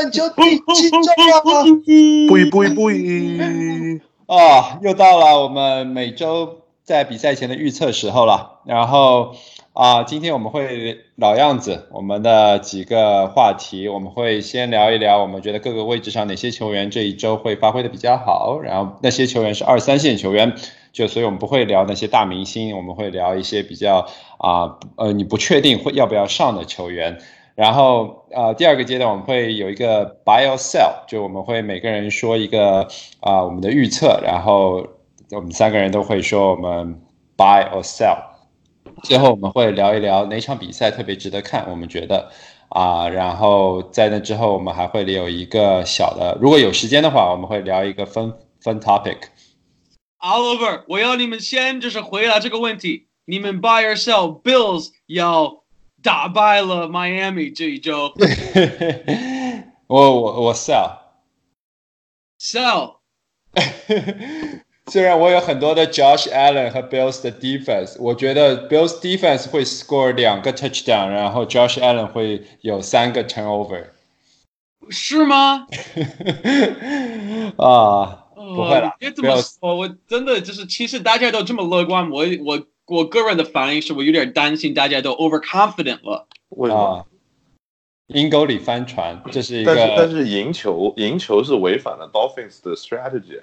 篮球第七周啊！不一不一不一啊，又到了我们每周在比赛前的预测时候了。然后啊，今天我们会老样子，我们的几个话题，我们会先聊一聊，我们觉得各个位置上哪些球员这一周会发挥的比较好，然后那些球员是二三线球员，就所以我们不会聊那些大明星，我们会聊一些比较啊呃你不确定会要不要上的球员。然后，呃，第二个阶段我们会有一个 buy or sell，就我们会每个人说一个啊我们的预测，然后我们三个人都会说我们 buy or sell。最后我们会聊一聊哪场比赛特别值得看，我们觉得啊，然后在那之后我们还会有一个小的，如果有时间的话，我们会聊一个分分 topic。Oliver，我要你们先就是回答这个问题，你们 buy or sell？Bills 要。打败了 Miami 这一周，我我我 sell sell，虽然我有很多的 Josh Allen 和 Bills 的 defense，我觉得 Bills defense 会 score 两个 touchdown，然后 Josh Allen 会有三个 turnover，是吗？啊，不会了，别这么说，我真的就是，其实大家都这么乐观，我我。我个人的反应是我有点担心大家都 overconfident 了。为什么？阴沟里翻船，这是一个。但是但是赢球赢球是违反了 Dolphins 的 strategy。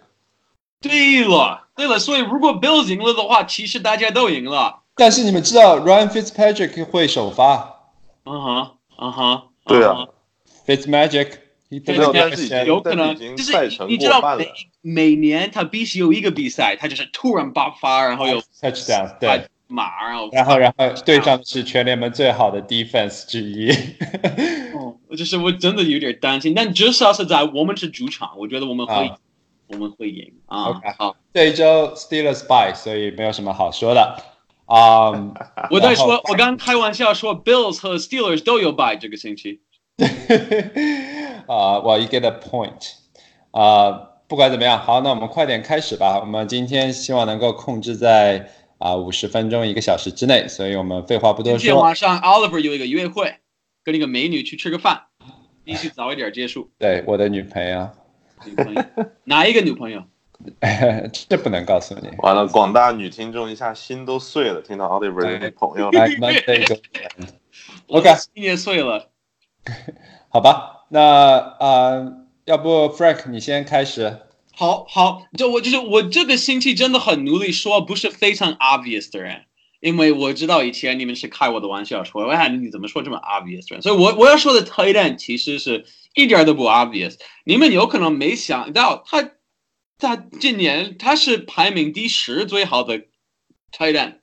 对了对了，所以如果 Bills 赢了的话，其实大家都赢了。但是你们知道 Ryan Fitzpatrick 会首发。嗯哼嗯哼。对啊，Fitzmagic。有可能就是你知道每每年他必须有一个比赛，他就是突然爆发，然后有 touchdown，对，马，然后然后然后对上是全联盟最好的 defense 之一。哦，就是我真的有点担心，但至少是在我们是主场，我觉得我们会我们会赢啊。OK，好，这一周 Steelers by，所以没有什么好说的啊。我在说，我刚开玩笑说 Bills 和 Steelers 都有 by 这个星期。啊，Well you get a point。啊，不管怎么样，好，那我们快点开始吧。我们今天希望能够控制在啊五十分钟一个小时之内，所以我们废话不多说。今天晚上 Oliver 有一个约会，跟那个美女去吃个饭，必须早一点结束。对，我的女朋友。女朋友？哪一个女朋友？这不能告诉你。完了，广大女听众一下心都碎了，听到 Oliver 的女朋友。来，OK，心也碎了。好吧，那啊，要不 Frank 你先开始。好好，就我就是我这个星期真的很努力说不是非常 obvious 的人，因为我知道以前你们是开我的玩笑说，哎，你怎么说这么 obvious 的人？所以我我要说的 t i g h t e n 其实是一点都不 obvious。你们有可能没想到，他他今年他是排名第十最好的 t i g h t e n。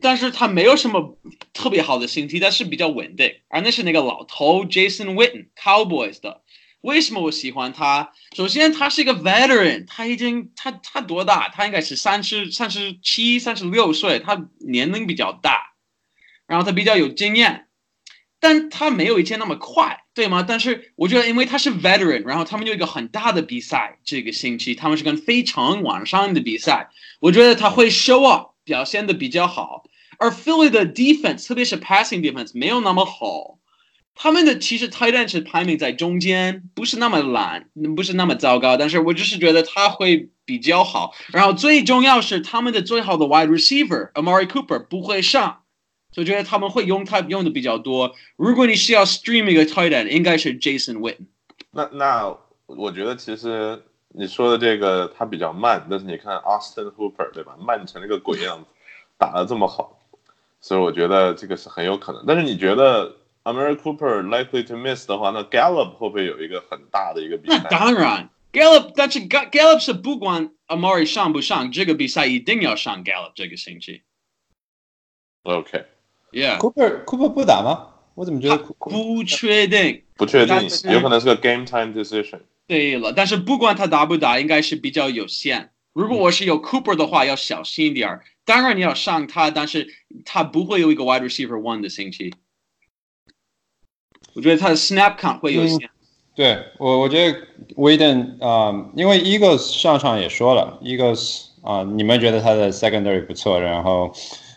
但是他没有什么特别好的星期，但是比较稳定。而那是那个老头 Jason Witten Cowboys 的。为什么我喜欢他？首先他是一个 veteran，他已经他他多大？他应该是三十三十七、三十六岁，他年龄比较大。然后他比较有经验，但他没有以前那么快，对吗？但是我觉得，因为他是 veteran，然后他们有一个很大的比赛，这个星期他们是跟非常晚上的比赛，我觉得他会 show up。表现的比较好，而 Philly 的 defense，特别是 passing defense 没有那么好。他们的其实 tight end 是排名在中间，不是那么烂，不是那么糟糕。但是我就是觉得他会比较好。然后最重要是他们的最好的 wide receiver Amari Cooper 不会上，所以觉得他们会用他用的比较多。如果你需要 streaming 一个 tight end，应该是 Jason Witten。那那我觉得其实。你说的这个他比较慢，但是你看 Austin Hooper 对吧？慢成了个鬼样子，打得这么好，所以我觉得这个是很有可能。但是你觉得 a m e r i Cooper likely to miss 的话，那 Gallup 会不会有一个很大的一个比赛？那当然，Gallup，但是 Gallup 是不管 Amari 上不上，这个比赛一定要上 Gallup 这个星期。OK，Yeah，Cooper Cooper 不打吗？我怎么觉得不确定？不确定，有可能是个 game time decision。对了，但是不管他打不打，应该是比较有限。如果我是有 Cooper 的话，要小心一点儿。当然你要上他，但是他不会有一个 wide receiver one 的星期。我觉得他的 snap count 会有限。对我，我觉得 Widen 啊，因为 Eagles 上场也说了，Eagles 啊，你们觉得他的 secondary 不错，然后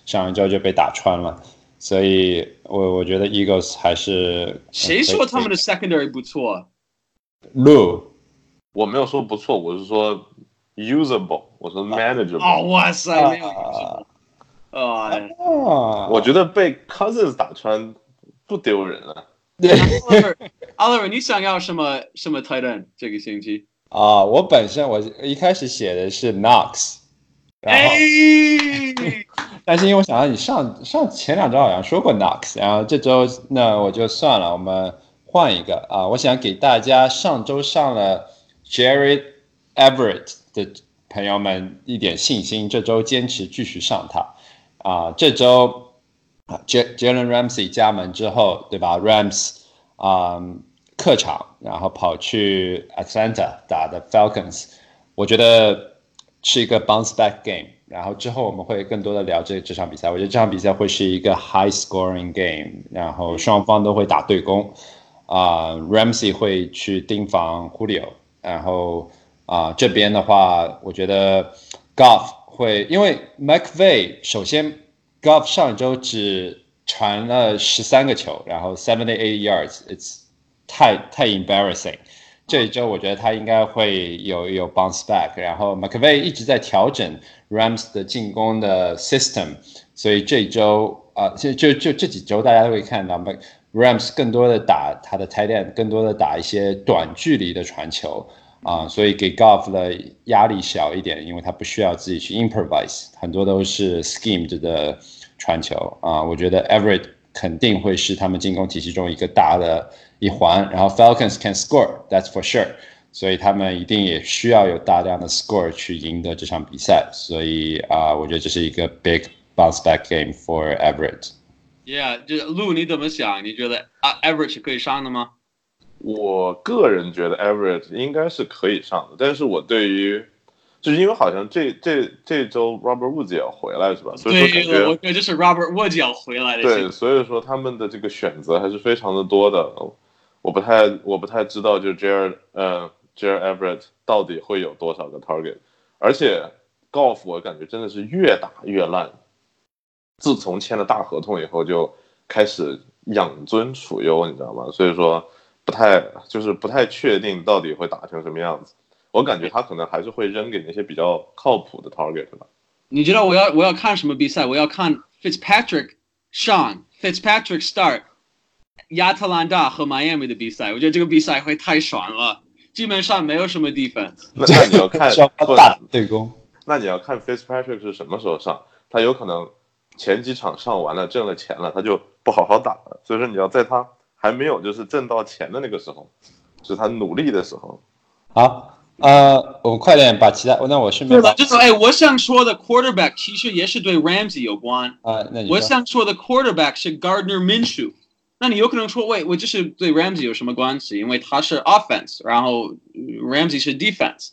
上一周就被打穿了，所以我我觉得 Eagles 还是谁说他们的 secondary 不错？路我没有说不错，我是说 usable，我说 manageable。哦，哇塞，没有啊哦，啊，我觉得被 Cousins 打穿不丢人啊。对 Oliver 你想要什么什么 tight end 这个星期？啊，我本身我一开始写的是 Knox，然后。哎，但是因为我想到你上上前两周好像说过 Knox，然后这周那我就算了，我们换一个啊。我想给大家上周上了 Jared Everett 的朋友们一点信心，这周坚持继续上他啊。这周啊，J Jalen Ramsey 加盟之后，对吧？Rams 啊、客场，然后跑去 Atlanta 打的 Falcons，我觉得是一个 bounce back game。然后之后我们会更多的聊这这场比赛，我觉得这场比赛会是一个 high scoring game，然后双方都会打对攻，啊、r a m s e y 会去盯防 Julio，然后啊、这边的话，我觉得 Golf 会，因为 McVay 首先 Golf 上周只传了十三个球，然后 seventy eight yards，it's 太太 embarrassing。这一周我觉得他应该会有有 bounce back，然后 McVay 一直在调整 Rams 的进攻的 system，所以这一周啊，就就就这几周大家都会看到 Mc Rams 更多的打他的 tight end，更多的打一些短距离的传球啊，所以给 Golf 的压力小一点，因为他不需要自己去 improvise，很多都是 schemed 的传球啊，我觉得 Everett 肯定会是他们进攻体系中一个大的一环，然后 Falcons can score，that's for sure，所以他们一定也需要有大量的 score 去赢得这场比赛，所以啊、我觉得这是一个 big bounce back game for Everett。Yeah，就是路你怎么想？你觉得啊 Average 是可以上的吗？我个人觉得 Everett 应该是可以上的，但是我对于，就是因为好像这这这周 Robert Woods 也要回来是吧？所以说感对，我觉觉得就是 Robert Woods 要回来的对。所以说他们的这个选择还是非常的多的。我不太我不太知道，就是 Jared 呃 Jared Everett 到底会有多少个 target，而且 Golf 我感觉真的是越打越烂。自从签了大合同以后，就开始养尊处优，你知道吗？所以说不太就是不太确定到底会打成什么样子。我感觉他可能还是会扔给那些比较靠谱的 target 吧。你知道我要我要看什么比赛？我要看 Fitzpatrick Sean Fitzpatrick start 亚特兰大和 Miami 的比赛。我觉得这个比赛会太爽了，基本上没有什么 defense。那那你要看 大对攻。那你要看 Fitzpatrick 是什么时候上，他有可能前几场上完了挣了钱了，他就不好好打了。所以说你要在他还没有就是挣到钱的那个时候，是他努力的时候。好，呃，我们快点把其他，那我顺便把对了，就是哎，我想说的 quarterback 其实也是对 Ramsey 有关。啊，那你我想说的 quarterback 是 Gardner Minshew。那你有可能说，喂，我就是对 Ramsey 有什么关系？因为他是 offense，然后呃 Ramsey 是 defense。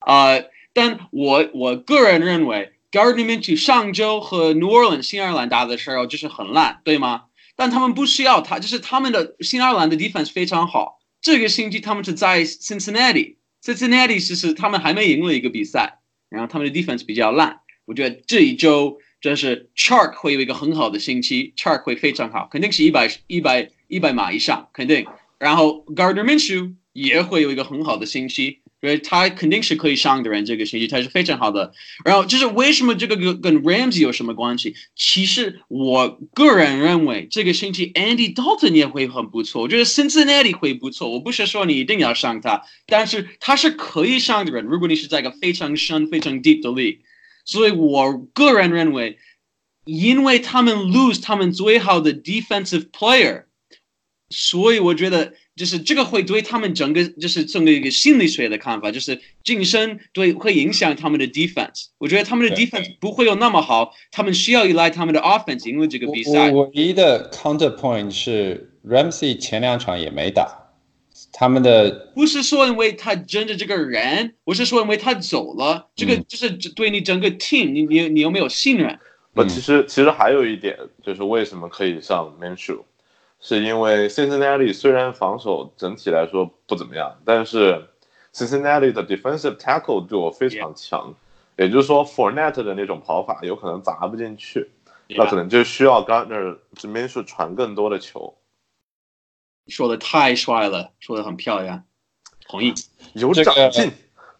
啊、但我我个人认为，Gardner Minshew 上周和 New Orleans 新奥尔兰打的时候就是很烂，对吗？但他们不需要他，就是他们的新奥尔兰的 defense 非常好。这个星期他们是在 Cincinnati，Cincinnati 其实他们还没赢了一个比赛，然后他们的 defense 比较烂。我觉得这一周真是 Chark 会有一个很好的星期，Chark 会非常好，肯定是一百一百一百码以上，肯定。然后 Gardner Minshew 也会有一个很好的星期，因为他肯定是可以上的人，这个星期他是非常好的。然后就是为什么这个跟跟 Ramsey 有什么关系？其实我个人认为这个星期 Andy Dalton 也会很不错，我觉得 Cincinnati 会不错。我不是说你一定要上他，但是他是可以上的人。如果你是在一个非常深、非常 deep 的 league，所以我个人认为，因为他们 lose 他们最好的 defensive player，所以我觉得就是这个会对他们整个就是整个一个心理学的看法，就是晋升对会影响他们的 defense。我觉得他们的 defense 不会有那么好，他们需要依赖他们的 offense 赢了这个比赛。我唯一的 counterpoint 是 Ramsey 前两场也没打，他们的不是说因为他真的这个人，我是说因为他走了，这个嗯就是对你整个 team，你你你有没有信任？不，嗯其实其实还有一点就是为什么可以上 Minshew，是因为 Cincinnati 虽然防守整体来说不怎么样，但是 Cincinnati 的 defensive tackle 对我非常强，也就是说 Fournette 的那种跑法有可能砸不进去，那可能就需要 Gardner Minshew 传更多的球。说的太帅了，说的很漂亮。同意。有长进。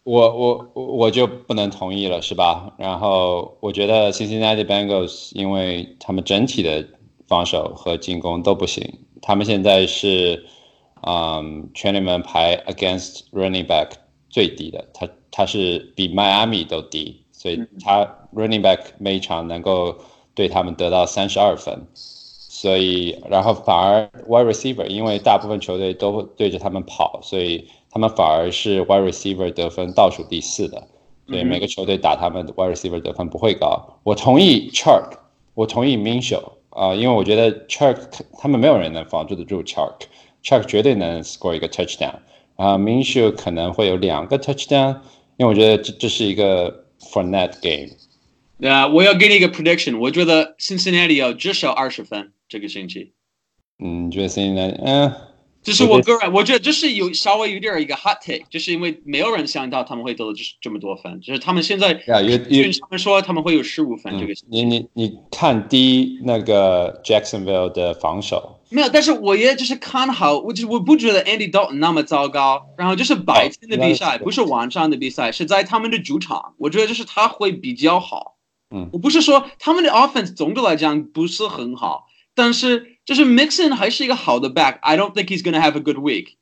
我我我我就不能同意了，是吧？然后我觉得 Cincinnati Bengals 因为他们整体的防守和进攻都不行，他们现在是嗯全联盟排 against running back 最低的，他他是比迈阿密都低，所以他 running back 每一场能够对他们得到三十二分，所以然后反而 wide receiver 因为大部分球队都会对着他们跑，所以他们反而是 wide receiver 得分倒数第四的，所以每个球队打他们的 wide receiver 得分不会高。我同意 Chark，我同意 Minshew 啊、因为我觉得 Chuck 他们没有人能防住得住 Chuck，Chuck 绝对能 score 一个 touchdown，然后 Minshew 可能会有两个 touchdown，因为我觉得这这是一个 for net game。那、我要给你一个 prediction，我觉得 Cincinnati 要至少二十分这个星期。嗯，你觉得现在嗯？这是我个人，我觉得这是有稍微有点儿一个 hot take，就是因为没有人想到他们会得就是这么多分，就是他们现在 Yeah, you- you- 他们说他们会有十五分这个嗯，你你你看第一那个 Jacksonville 的防守，没有，但是我也就是看好，我就是我不觉得 Andy Dalton 那么糟糕。然后就是白天的比赛，不是晚上的比赛，是在他们的主场，我觉得就是他会比较好。嗯。我不是说他们的 offense 总的来讲不是很好，但是就是 Mixon 还是一个好的 back。I don't think he's gonna have a good week,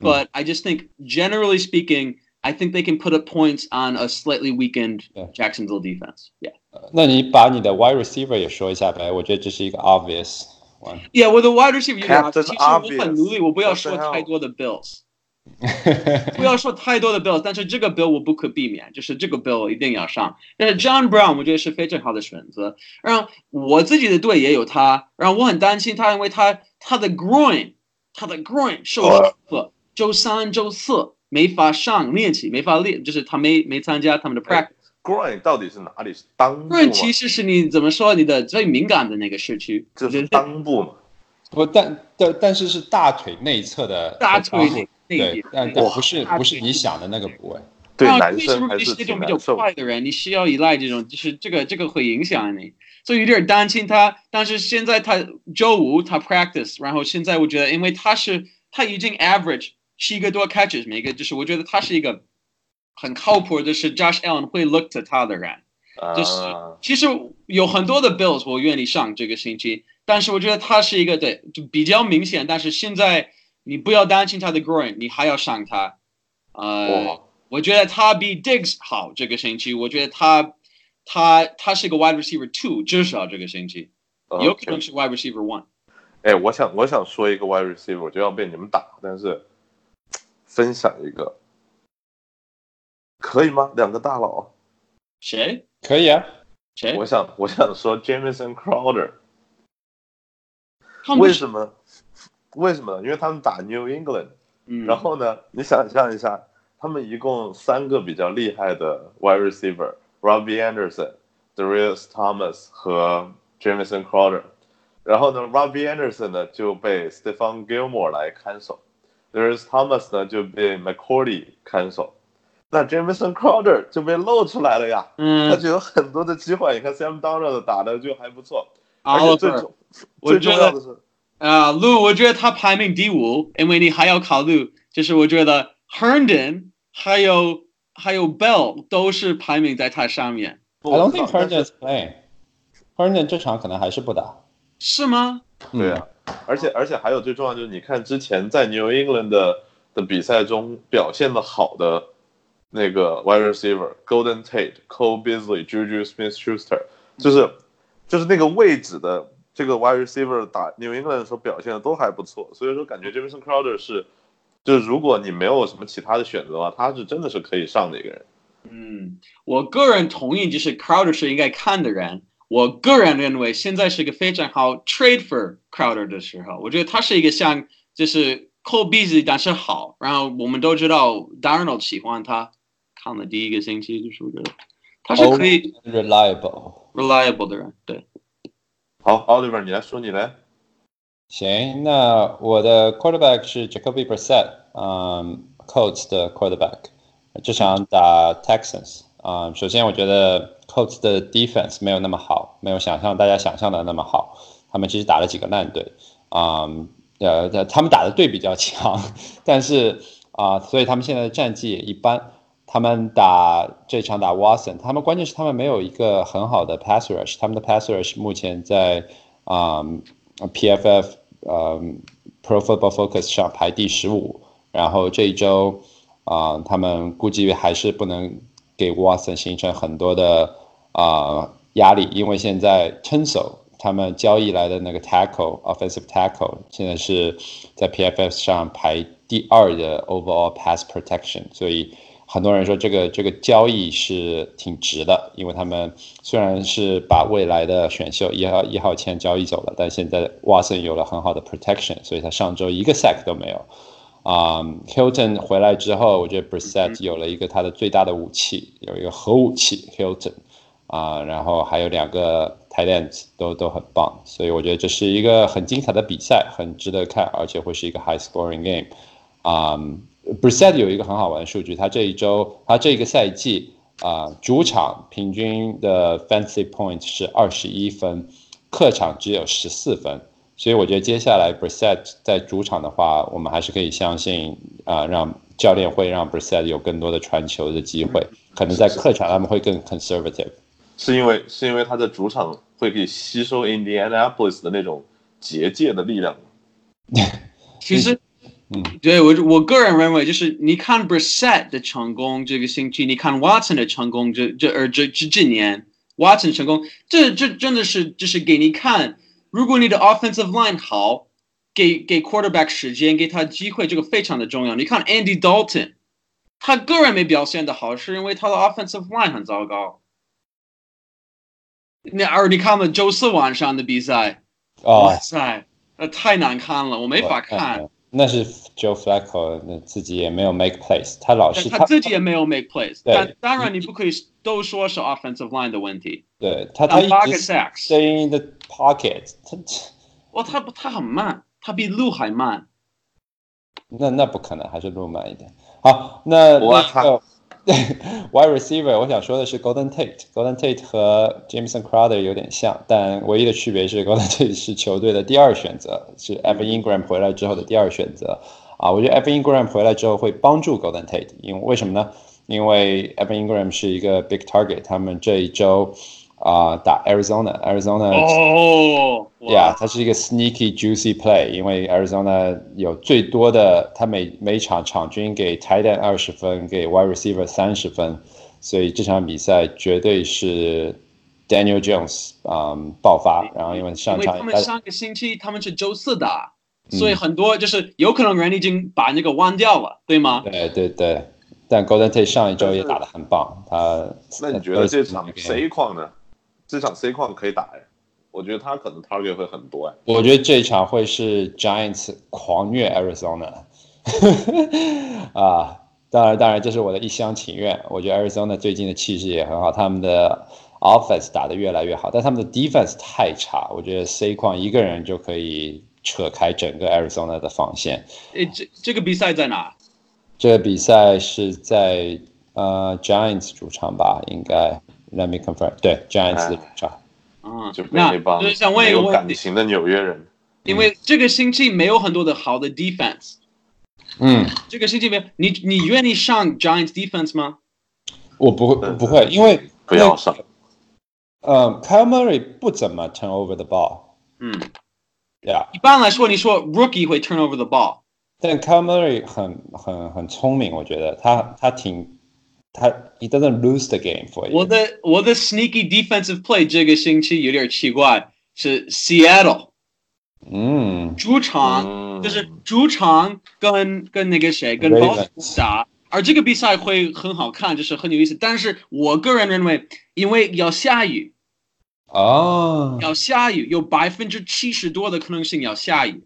but I just think generally speaking, I think they can put up points on a slightly weakened Yeah. Jacksonville defense. Yeah. 那你把你的 wide receiver 也说一下呗？我觉得这是一个 obvious one。 Yeah，我的 wide receiver 有点 Captain 其实我很 Obvious 努力，我不要 What the 说 hell？太多的 Bills， 不要说太多的 Bills，但是这个 Bill 我不可避免，就是这个 Bill 我一定要上。但是 John Brown 我觉得是非常好的选择。然后我自己的队也有他，然后我很担心他，因为他他的 groin，他的 groin 受伤了，周三周四没法上练习，没法练，就是他没没参加他们的 practice。groin 到底是哪里？是裆部 groin？其实是你怎么说你的最敏感的那个市区，就是裆部嘛。不，但但但是是大腿内侧的大腿对一，但但不是不是你想的那个部位。对啊男生还为什么你是那种比较。快的人，你需要依赖这种，就是这个这个会影响你，所以有点担心他。但是现在他周五他 practice，然后现在我觉得，因为他是他已经 average 七个多 catches 每个，就是我觉得他是一个很靠谱，的是 Josh Allen 会 look to 他的人。就是啊，其实有很多的 Bills 我愿意上这个星期，但是我觉得他是一个对就比较明显，但是现在你不要担心他的 groin，你还要上他。呃，我觉得他比 Diggs 好这个星期，我觉得他他他是个 wide receiver two，至少这个星期有可能是 wide receiver one。哎，我想我想说一个 wide receiver，我就要被你们打，但是分享一个可以吗？两个大佬，谁可以啊，谁我？想我想说 Jamison Crowder，他们为什么？为什么呢？因为他们打 New England，嗯，然后呢，你想象一下，他们一共三个比较厉害的 wide receiver，Robbie Anderson、Darius Thomas 和 Jameson Crowder。然后呢，Robbie Anderson 呢就被 Stephon Gilmore 来看守，Darius Thomas 呢就被 McCourty 看守。那 Jameson Crowder 就被露出来了呀，嗯他嗯就有很多的机会。你看 Sam Donald 打的就还不错，而且最重最重要的是，啊，路，我觉得他排名第五，因为你还要考虑，就是我觉得 Herndon 还有还有 Bell 都是排名在他上面，I don't think Herndon is playing. Herndon 这场可能还是不打。是吗？对啊，而且而且还有最重要就是，你看之前在 New England 的的比赛中表现的好的那个 wide receiver Golden Tate、Cole Beasley、Juju Smith-Schuster，就是就是那个位置的这个 wide receiver 打 New England 的时候表现的都还不错，所以说感觉 Jameson Crowder 是，就是如果你没有什么其他的选择的话，他是真的是可以上的一个人。嗯，我个人同意，就是 Crowder 是应该看的人。我个人认为现在是一个非常好 trade for Crowder 的时候，我觉得他是一个像就是 Cole Beasley，但是好。然后我们都知道 Darnold 喜欢他，看了第一个星期就是我觉得他是可以 reliable。reliable 的人。对，好，Oliver，你来说你来。行，那我的 quarterback 是 Jacoby Brissett，嗯，Colts 的 quarterback，这场打 Texans，啊、首先我觉得 Colts 的 defense 没有那么好，没有想象大家想象的那么好，他们其实打了几个烂队，啊、呃，他们打的队比较强，但是啊，所以他们现在的战绩也一般。他们打这场打 Watson，他们关键是他们没有一个很好的 pass rush，他们的 pass rush 目前在啊 PFF 呃 Pro Football Focus 上排第十五，然后这一周啊他们估计还是不能给 Watson 形成很多的啊压力，因为现在 Tensor 他们交易来的那个 tackle offensive tackle 现在是在 PFF 上排第二的 overall pass protection，所以。很多人说这个这个交易是挺值的，因为他们虽然是把未来的选秀一号一号签交易走了，但现在沃森有了很好的 protection，所以他上周一个 sack 都没有。啊，Hilton 回来之后，我觉得 Brissett 有了一个他的最大的武器，有一个核武器 Hilton，啊，然后还有两个 tight ends 都都很棒，所以我觉得这是一个很精彩的比赛，很值得看，而且会是一个 high scoring game，啊。Brissett 有一个很好玩的数据，他这一周，他这个赛季啊，主场平均的 fantasy point 是二十一分，客场只有十四分，所以我觉得接下来 Brissett 在主场的话，我们还是可以相信啊，让教练会让 Brissett 有更多的传球的机会，可能在客场他们会更 conservative，是因为是因为他在主场会可以吸收 Indianapolis 的那种结界的力量，其实。嗯，对我我个人认为，就是你看 Brissett 的成功这个星期，你看 Watson 的成功，这这而这这几年 Watson 成功，这这真的是就是给你看，如果你的 offensive line 好，给给 quarterback 时间，给他机会，这个非常的重要。你看 Andy Dalton，他个人没表现的好，是因为他的 offensive line 很糟糕。那而你看了周四晚上的比赛，哇塞，那太难看了，我没法看。那是 Joe Flacco，那自己也没有 make plays，他老是他自己也没有 make plays。对当然你不可以都说是 offensive line 的问题。对他，他一直 stay in the pocket，他哇，他不，他很慢，他比路还慢。那那不可能，还是路慢一点。好，那那个。Y receiver，我想说的是 Golden Tate，Golden Tate 和 Jameson Crowder 有点像，但唯一的区别是 Golden Tate 是球队的第二选择，是 Evan Ingram 回来之后的第二选择。啊，我觉得 Evan Ingram 回来之后会帮助 Golden Tate，因为为什么呢？因为 Evan Ingram 是一个 big target，他们这一周。啊，打 Arizona，Arizona，哦，Yeah，它是一个 sneaky juicy play，因为 Arizona 有最多的，它每每场场均给 tight end 二十分，给 wide receiver 三十分，所以这场比赛绝对是 Daniel Jones 啊爆发，然后因为上场，因为他们上个星期他们是周四打，所以很多就是有可能人已经把那个忘掉了，对吗？对对对，但 Golden Tate 上一周也打得很棒，他那你觉得这场谁况呢？这场 C 矿可以打哎，我觉得他可能 target 会很多哎。我觉得这场会是 Giants 狂虐 Arizona，啊，当然当然这是我的一厢情愿。我觉得 Arizona 最近的气势也很好，他们的 offense 打得越来越好，但他们的 defense 太差。我觉得 C 矿一个人就可以扯开整个 Arizona 的防线。诶，这这个比赛在哪？这个比赛是在呃 Giants 主场吧，应该。Let me confirm，对，Giants 主场。嗯，就那就是想问一个感情的纽约人，因为这个星期没有很多的好的 defense。嗯，这个星期没有，你你愿意上 Giants defense 吗？我不会，不会，因为不要上。呃，Kyle Murray 不怎么 turn over the ball。嗯，Yeah。一般来说，你说 Rookie 会 turn over the ball，但 Kyle Murray 很很很聪明，我觉得他他挺。 他 he doesn't lose the game for you。我的我的 sneaky defensive play 这个星期有点奇怪，是 Seattle，嗯，主场就是主场跟跟那个谁跟 Boston 打，而这个比赛会很好看，就是很有意思。但是我个人认为，因为要下雨，哦，要下雨，有百分之七十多的可能性要下雨。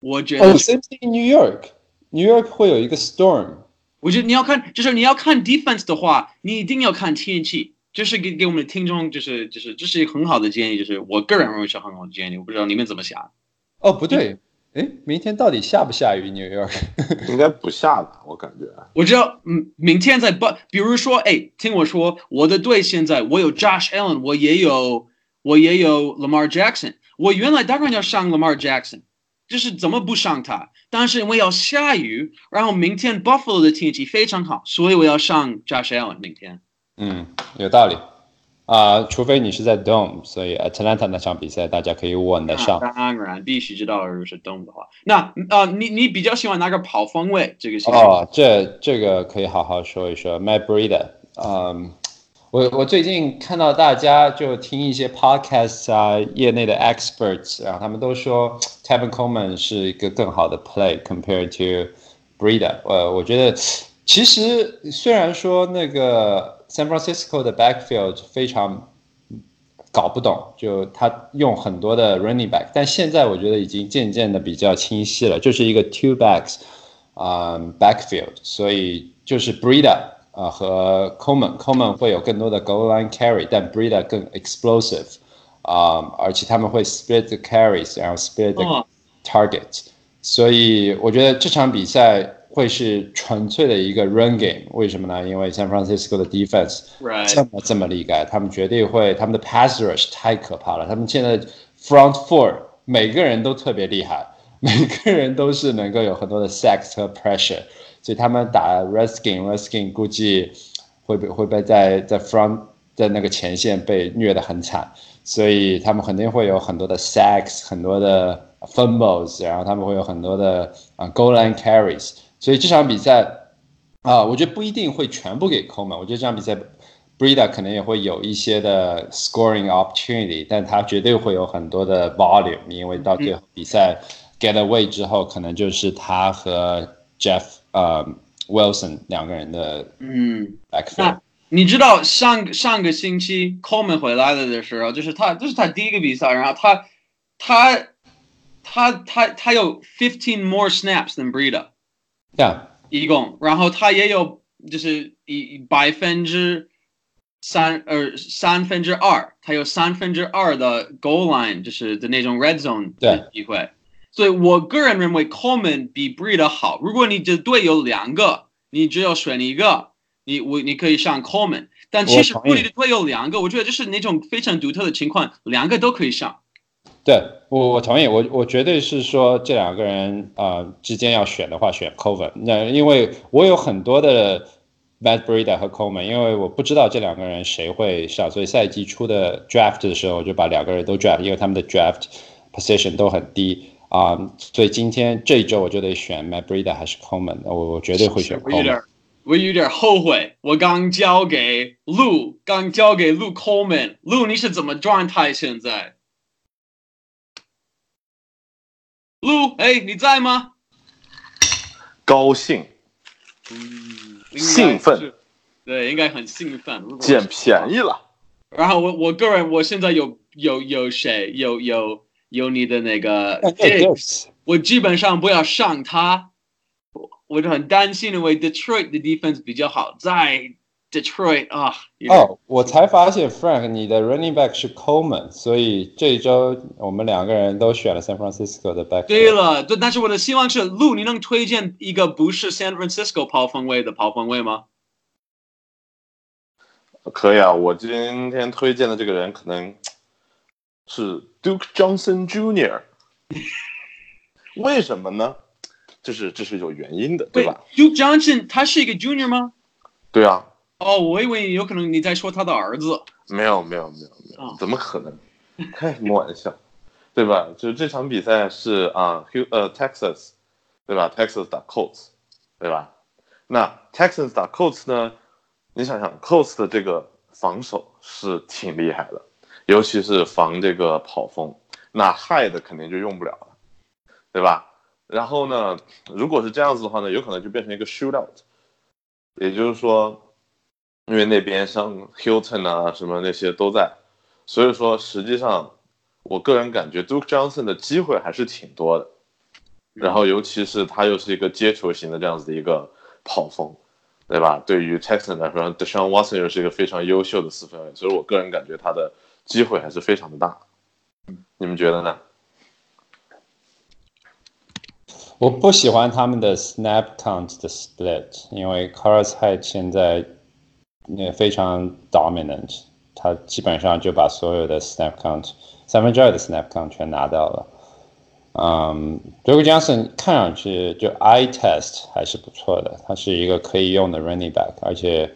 我觉得哦，same thing in New York，New York 会有一个 storm。 我觉得你要看，就是你要看 defense 的话，你一定要看天气。就是给给我们的听众，就是就是这是一个很好的建议，就是我个人认为是很好的建议。我不知道你们怎么想？哦，不对，哎，明天到底下不下雨？纽约应该不下吧？我感觉。我知道，嗯，明天在不，比如说，哎，听我说，我的队现在我有 Josh Allen，我也有我也有 Lamar Jackson。我原来当然要上 Lamar Jackson。就是怎么不上他？但是因为要下雨，然后明天 Buffalo 的天气非常好，所以我要上 Josh Allen 明天。嗯，有道理。啊、除非你是在 Dome，所以 Atlanta 那场比赛大家可以稳得上。当然必须知道，如果是 Dome 的话，那呃，你你比较喜欢哪个跑方位？这个星期哦，这这个可以好好说一说。Matt Breida，嗯，我我最近看到大家就听一些 podcast 啊，业内的 experts，啊他们都说 Tevin Coleman 是一个更好的 play compared to Breda。呃，我觉得其实虽然说那个 San Francisco 的 backfield 非常搞不懂，就他用很多的 running back，但现在我觉得已经渐渐的比较清晰了，就是一个 two backs 啊、backfield，所以就是 Breda 啊、和 Coleman，Coleman 会有更多的 goal line carry，但 Breida 更 explosive 啊、而且他们会 split the carries，然后 split the 哦 target，所以我觉得这场比赛会是纯粹的一个 run game，为什么呢？因为 San Francisco 的 defense 这么这么厉害，他们绝对会，他们的 pass rush 太可怕了。他们现在 front four 每个人都特别厉害，每个人都是能够有很多的 sacks 和 pressure，所以他们打 reskin，reskin 估计会被会被在在 front 在那个前线被虐得很惨，所以他们肯定会有很多的 sacks，很多的 fumbles，然后他们会有很多的啊、goal line carries，所以这场比赛啊、我觉得不一定会全部给 KOMA，我觉得这场比赛 Breda 可能也会有一些的 scoring opportunity，但他绝对会有很多的 volume，因为到最后比赛 get away 之后，可能就是他和 Jeff 呃 Wilson 两个人的嗯。backfield 那。你知道上上个星期 Coleman 回来了的时候，就是他这是他第一个比赛，然后他他他他他有 fifteen more snaps than Breida 这样一共，然后他也有就是一百分之三呃三分之二，他有三分之二的 goal line 就是的那种 red zone 的机会，所以我个人认为 Coleman 比 Breida 好。如果你的队有两个，你只有选一个。你我你可以上 Coleman，但其实我同意如果你的队有两个，我觉得就是那种非常独特的情况，两个都可以上。对我我同意，我我绝对是说这两个人呃之间要选的话选 Coleman，那因为我有很多的 Matt Breida 和 Coleman，因为我不知道这两个人谁会上，所以赛季初的 draft 的时候我就把两个人都 draft，因为他们的 draft position 都很低啊、所以今天这一周我就得选 Matt Breida 还是 Coleman，我我绝对会选我有 Coleman 点。我有点后悔，我刚交给路，刚交给路 Coleman，路你是怎么状态现在？路，哎，你在吗？高兴，嗯，兴奋，对，应该很兴奋。捡便宜了。然后我我个人，我现在有有有谁？有有有你的那个 Diggs，我基本上不要上他，我我就很担心，因为 Detroit 的 defense 比较好，在 Detroit 啊，哦，我才发现 Frank 你的 running back 是 Coleman，所以这一周我们两个人都选了 San Francisco 的 back。对了，对，但是我的希望是，路，你能推荐一个不是 San Francisco 跑锋位的跑锋位吗？可以啊，我今天推荐的这个人可能是 Duke Johnson Jr.，为什么呢？这是这是有原因的，对吧？？Duke Johnson 他是一个 Junior 吗？对啊，哦，我以为有可能你在说他的儿子。没有没有没有没有哦，怎么可能？开什么玩笑，对吧？就是这场比赛是啊，Hu 呃 Texas，对吧？Texas 打 Colts，对吧？那 Texas 打 Colts 呢？你想想，Colts 的这个防守是挺厉害的，尤其是防这个跑锋，那 High 的肯定就用不了了，对吧？然后呢，如果是这样子的话呢，有可能就变成一个 shootout，也就是说，因为那边像 Hilton 啊什么那些都在，所以说实际上，我个人感觉 Duke Johnson 的机会还是挺多的。然后尤其是他又是一个接球型的这样子的一个跑锋，对吧？对于 Texan 来说，Deshaun Watson 又是一个非常优秀的四分卫，所以我个人感觉他的机会还是非常的大。你们觉得呢？我不喜欢他们的 snap count 的 split，因为 Carlos h y d 现在也非常 dominant，他基本上就把所有的 snap count 三分之二的 snap count 全拿到了。嗯，Doug Johnson 看上去就 eye test 还是不错的，他是一个可以用的 running back，而且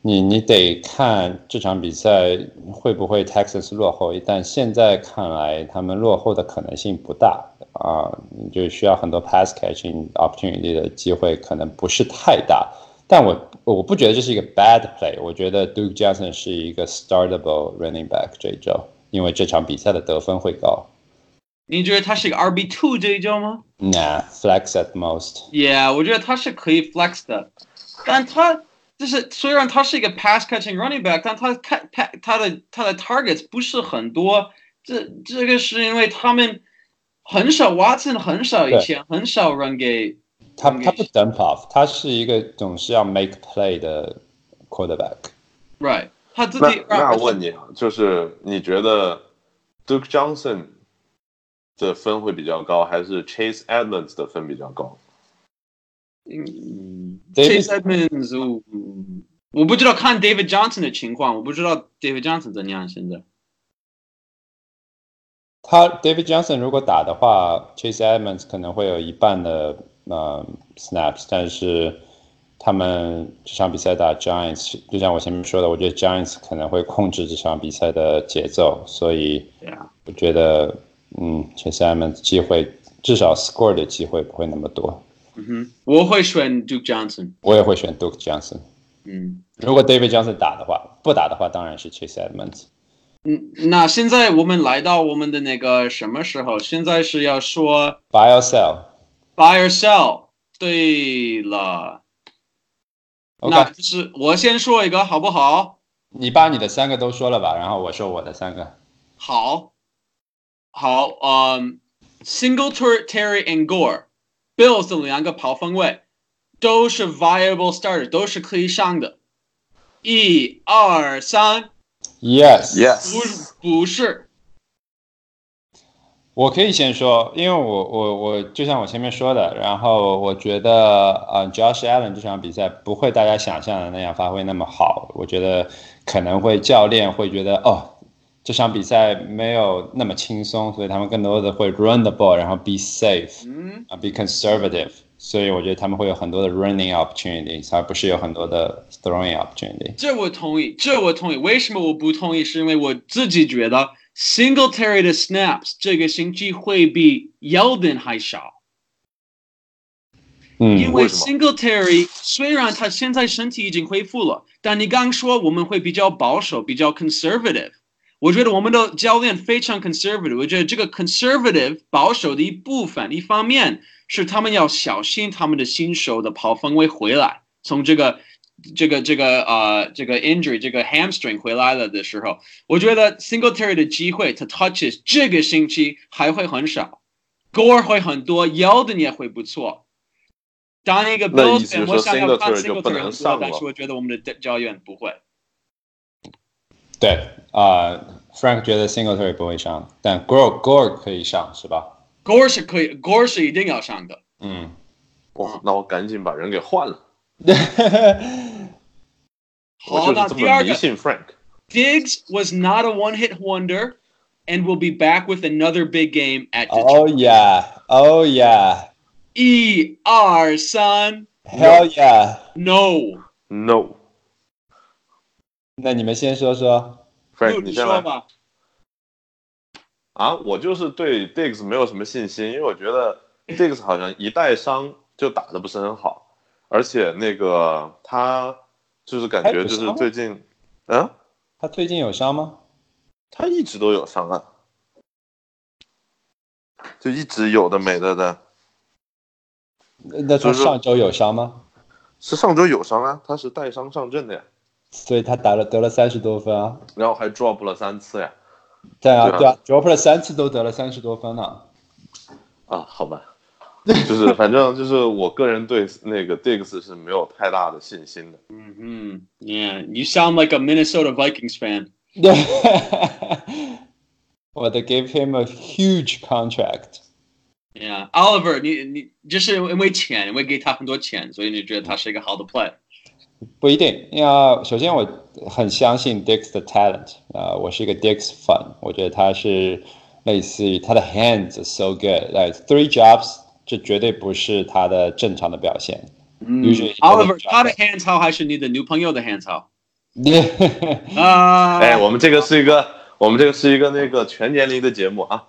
你你得看这场比赛会不会 Texas 落后，但现在看来他们落后的可能性不大啊，你就需要很多 pass catching opportunity 的机会可能不是太大，但我我不觉得这是一个 bad play，我觉得 Duke Johnson 是一个 startable running back 这一周，因为这场比赛的得分会高。你觉得他是一个 RB two 这一周吗 Nah, flex at most.？Yeah，我觉得他是可以 flex 的，但他就是虽然他是一个 pass catching running back，但他看他他的他的 targets 不是很多，这这个是因为他们很少 Watson 很少以前很少 run 给他他不 dump off，他是一个总是要 make play 的 quarterback。right，他自那己那问你啊，就是你觉得 Duke Johnson 的分会比较高，还是 Chase Edmonds 的分比较高？嗯 David- Chase Edmonds，我我不知道看 David Johnson 的情况，我不知道 David Johnson 怎样现在。他 David Johnson 如果打的话，Chase Edmonds 可能会有一半的呃 snaps，但是他们这场比赛打 Giants，就像我前面说的，我觉得 Giants 可能会控制这场比赛的节奏，所以我觉得嗯，Chase Edmonds 机会至少 score 的机会不会那么多。嗯哼，我会选 Duke Johnson。我也会选 Duke Johnson。嗯如果 David Johnson 打的话，不打的话当然是 Chase Edmonds。嗯，那现在我们来到我们的那个什么时候？现在是要说 Buy or sell。buy or sell。对了那就是我先说一个好不好？你把你的三个都说了吧，然后我说我的三个。好，好，嗯、s i n e 的两个跑分位都是 viable starter，都是可以上的。一二三，，Yes。Yes，不不是，我可以先说，因为我我我就像我前面说的，然后我觉得呃，Josh Allen 这场比赛不会大家想象的那样发挥那么好，我觉得可能会教练会觉得哦，这场比赛没有那么轻松，所以他们更多的会 run the ball，然后 be safe 嗯，啊，be conservative，所以我觉得他们会有很多的 running opportunities，而不是有很多的 throwing opportunity。这我同意，这我同意。为什么我不同意？是因为我自己觉得 Singletary 的 snaps 这个星期会比 Yeldon 还少。因嗯，因为 Singletary 虽然他现在身体已经恢复了，但你刚说我们会比较保守，比较 conservative。我觉得我们的教练非常 conservative。我觉得这个 conservative 保守的一部分，一方面是他们要小心他们的新手的跑分位回来，从这个这个这个呃这个 injury 这个 hamstring 回来了的时候，我觉得 Singletary 的机会 to touches 这个星期还会很少，Gore 会很多，Yeldon 也会不错。当一个那 Bills 意思说我想要看 Singletary 但是我觉得我们的教练不会。对啊、f r a n k 觉得 Singletary 不会上，但 Gore Gore 可以上是吧？ Gore 是可以，Gore 是一定要上的。嗯。哇，那我赶紧把人给换了。我好，就是这那第二个么迷信 Frank。 Diggs was not a one-hit wonder and will be back with another big game at Detroit. Oh yeah, oh yeah, 一二三 hell yeah！ ，No， No， 那你们先说说。Frank，你先来说吧。啊！我就是对 Diggs 没有什么信心，因为我觉得 Diggs 好像一带伤就打的不是很好，而且那个他就是感觉就是最近，嗯，他最近有伤吗？他一直都有伤啊，就一直有的没的的，那他就上周有伤吗？是上周有伤啊，他是带伤上阵的呀，所以他打了得了三十多分啊。然后还 drop 了三次呀，对啊，对啊对啊，drop 了三次都得了三十多分呢。啊，好吧，就是反正就是我个人对那个 Diggs 是没有太大的信心的。嗯哼，Yeah，you sound like a Minnesota Vikings fan。Well, they gave him a huge contract. Yeah，Oliver，你你就是因为钱，因为给他很多钱，所以你觉得他是一个好的 play。不一定，因为首先我很相信 Dix 的 talent 啊、呃，我是一个 Dix fan，我觉得他是类似于他的 hands are so good，like three jobs，这绝对不是他的正常的表现。嗯，Oliver，他的 hands 好还是你的女朋友的 hands 好？啊，哎，我们这个是一个，我们这个是一个那个全年龄的节目啊。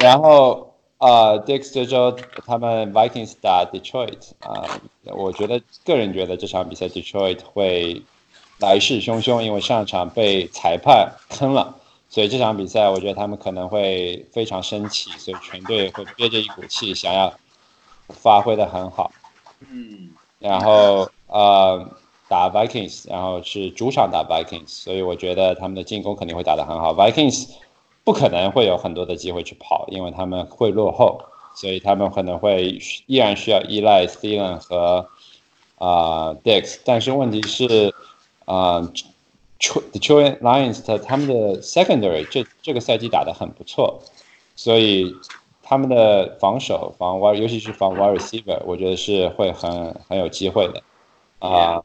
然后。呃，Dix 这周他们 Vikings 打 Detroit 啊、我觉得个人觉得这场比赛 Detroit 会来势汹汹，因为上场被裁判坑了，所以这场比赛我觉得他们可能会非常生气，所以全队会憋着一股气，想要发挥的很好。嗯，然后呃打 Vikings，然后是主场打 Vikings，所以我觉得他们的进攻肯定会打得很好。Vikings 不可能会有很多的机会去跑，因为他们会落后，所以他们可能会依然需要依赖 s t e l e n 和啊、Dix，但是问题是啊、Detroit Lions 的他们的 secondary 这这个赛季打得很不错，所以他们的防守防 wide，尤其是防 Y receiver，我觉得是会很很有机会的啊。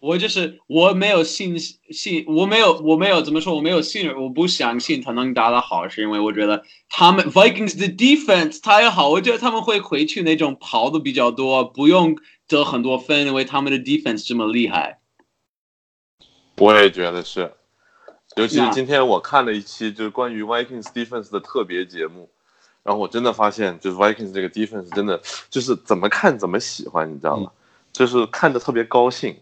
我就是我没有信信，我没有我没有怎么说，我没有信任，我不相信他能打得好，是因为我觉得他们 Vikings 的 defense 太好，我觉得他们会回去那种跑的比较多，不用得很多分，因为他们的 defense 这么厉害。我也觉得是，尤其是今天我看了一期就是关于 Vikings defense 的特别节目，然后我真的发现，就是 Vikings 这个 defense 真的就是怎么看怎么喜欢，你知道吗？就是看着特别高兴。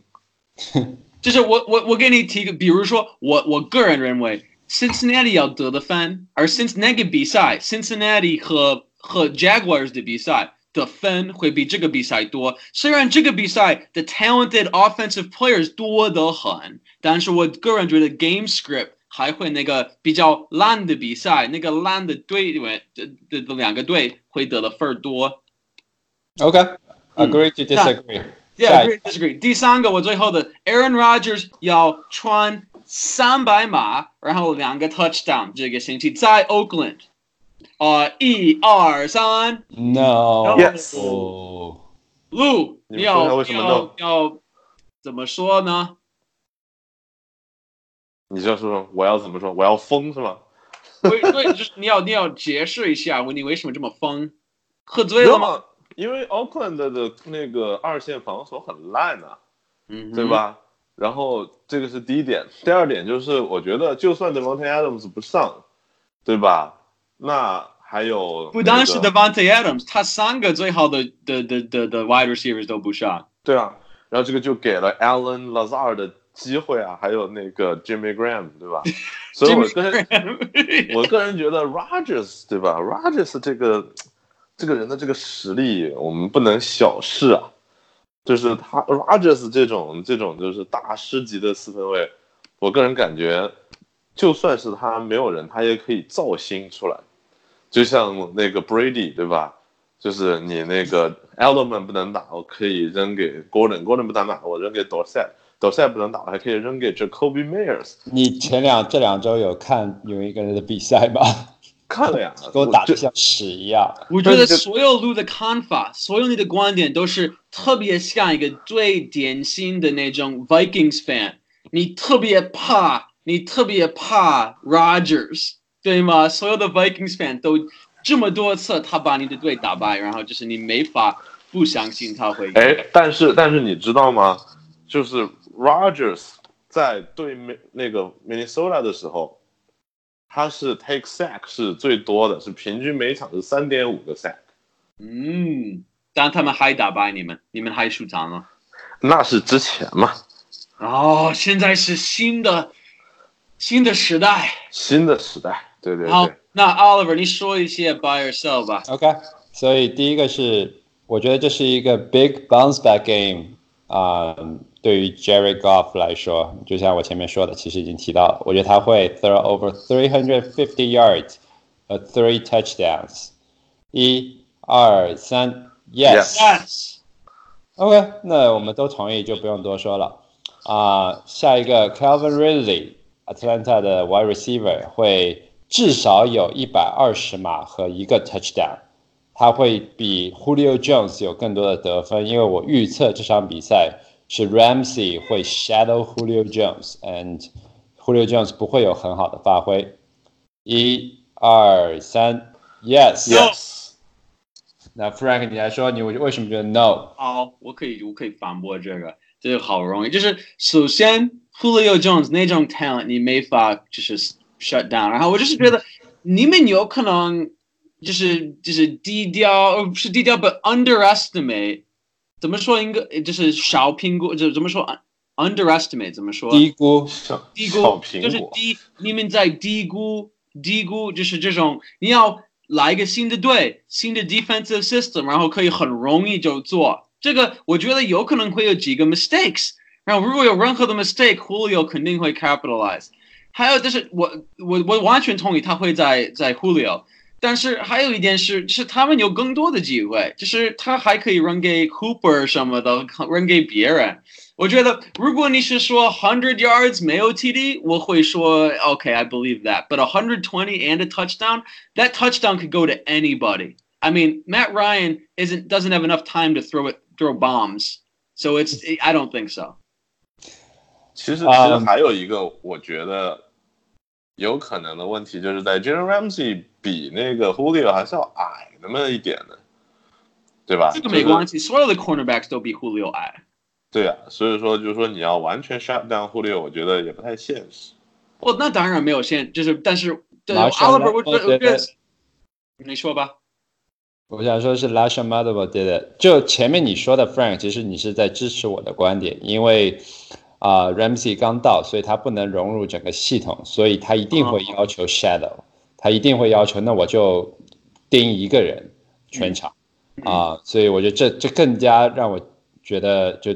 就是我我我给你提个，比如说我我个人认为 Cincinnati 要得的分，而 Cincinnati 比赛 Cincinnati 和和 Jaguars 的比赛的分会比这个比赛多。虽然这个比赛的 talented offensive players 多得很，但是我个人觉得 game script 还会那个比较烂的比赛，那个烂的队里面的的的两个队会得的分儿多。 OK，agree to disagree。 Yeah, agree, disagree. 第三个我最后的 Aaron Rodgers 要穿三百码，然后两个 touchdown 这个星期在 Oakland。啊、一二三，No。Yes 哦路，你要为什么要 no？要怎么说呢？你就说我要怎么说？我要疯是吗？对对，就是你要你要解释一下，你为什么这么疯？喝醉了吗？吗？因为 Oakland 的那个二线防守很烂啊，嗯对？吧？然后这个是第一点，第二点就是我觉得就算 Devontae Adams 不上，对吧？那还有不单是 Devontae Adams，他三个最好的的的的的 wide receivers 都不上。对啊，然后这个就给了 Allen Lazar 的机会啊，还有那个 Jimmy Graham，对吧？所以我个人 Jimmy 我个人觉得 Rogers 对吧？Rogers 这个这个人的这个实力，我们不能小视啊。就是他 Rogers 这种这种就是大师级的四分卫，我个人感觉，就算是他没有人，他也可以造星出来。就像那个 Brady 对吧？就是你那个 Edelman 不能打，我可以扔给 Gordon，Gordon 不能打，我扔给 Dorsett，Dorsett 不能打，我还可以扔给 Jacoby Myers。你前两这两周有看有一个人的比赛吗？看了呀，给我打的像屎一样。我觉得所有路的看法，所有你的观点都是特别像一个最典型的那种 Vikings fan。你特别怕，你特别怕 Rogers，对吗？所有的 Vikings fan 都这么多次他把你的队打败，然后就是你没法不相信他会赢。哎，但是但是你知道吗？就是 Rogers 在对面那个 Minnesota 的时候，他是 take sack 是最多的，是平均每场是三点五个 sack，嗯，但他们还打败你们，你们还输场了。那是之前嘛，哦，现在是新的新的时代。新的时代，对对对好对。，那 Oliver，你说一些 buy or sell 吧。OK，所以第一个是，我觉得这是一个 big bounce back game 啊、对于 Jerry Goff 来说，就像我前面说的，其实已经提到了，我觉得他会 throw over 350 yards 和 three touchdowns。一、二、三，yes。Yes，OK，那我们都同意，就不用多说了。啊、下一个 Calvin Ridley，Atlanta 的 wide receiver 会至少有一百二十码和一个 touchdown，他会比 Julio Jones 有更多的得分，因为我预测这场比赛是 Ramsey 会 shadow Julio Jones，and Julio Jones 不会有很好的发挥。 一二三，Yes。 Yes，那 Frank，你来说，你为什么觉得 No？好，我可以我可以反驳这个，这个好容易。就是首先 Julio Jones 那种 talent 你没法就是 shut down，然后我就是觉得你们有可能就是就是低调，呃不是低调，but underestimate， 怎么说应该就是小苹果，就怎么说 underestimate 怎么说？低估小低小估就是，低，你们在低估低估，就是这种你要来一个新的队，新的 defensive system，然后可以很容易就做这个。我觉得有可能会有几个 mistakes，然后如果有任何的 mistake，Julio 肯定会 capitalize。还有就是我我我完全同意他会在在 Julio，但是还有一点是是他们有更多的机会，就是他还可以扔给 Cooper 什么的，扔给别人。我觉得，如果你是说 hundred yards 没有 TD，我会说 OK，I、believe that. But a hundred twenty and a touchdown, that touchdown could go to anybody. I mean, Matt Ryan isn't doesn't have enough time to throw it throw bombs, so it's I don't think so. 其实其实嗯还有一个我觉得有可能的问题，就是在 Jalen Ramsey 比那个 Julio 还是要矮那么一点的，对吧？这个没关系，所有的 cornerbacks 都比 Julio 矮。对啊，所以说就是说你要完全 shut down Julio，我觉得也不太现实。哦，那当然没有现，就是但是对 Oliver，我觉得我觉得你说吧。我想说是 Lasha m a d o v 对的，就前面你说的 Frank，其实你是在支持我的观点，因为啊、Ramsey 刚到，所以他不能融入整个系统，所以他一定会要求 shadow，、他一定会要求，那我就盯一个人全场啊、所以我觉得这这更加让我觉得就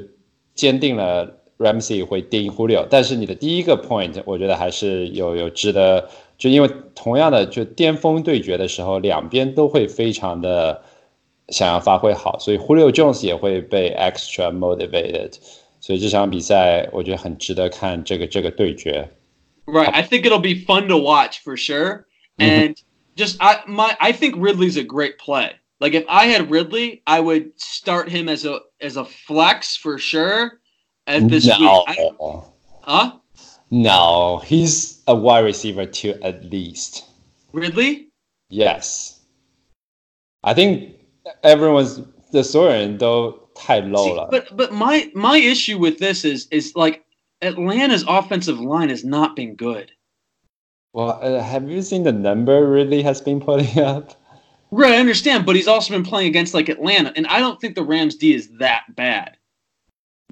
坚定了 Ramsey 会盯 Julio，但是你的第一个 point，我觉得还是有有值得，就因为同样的就巅峰对决的时候，两边都会非常的想要发挥好，所以 Julio Jones 也会被 extra motivated，所以这场比赛我觉得很值得看这个这个对决。Right. I think it'll be fun to watch for sure. Mm-hmm. And just I my I think Ridley's a great play. Like if I had Ridley, I would start him as a as a flex for sure. At this no. week, huh? No, he's a wide receiver too, at least. Ridley? Yes. I think everyone's the Soren though low. But but my my issue with this is is like Atlanta's offensive line has not been good. Well, uh, have you seen the number really has been putting up? Right, I understand, but he's also been playing against like Atlanta, and I don't think the Rams D is that bad.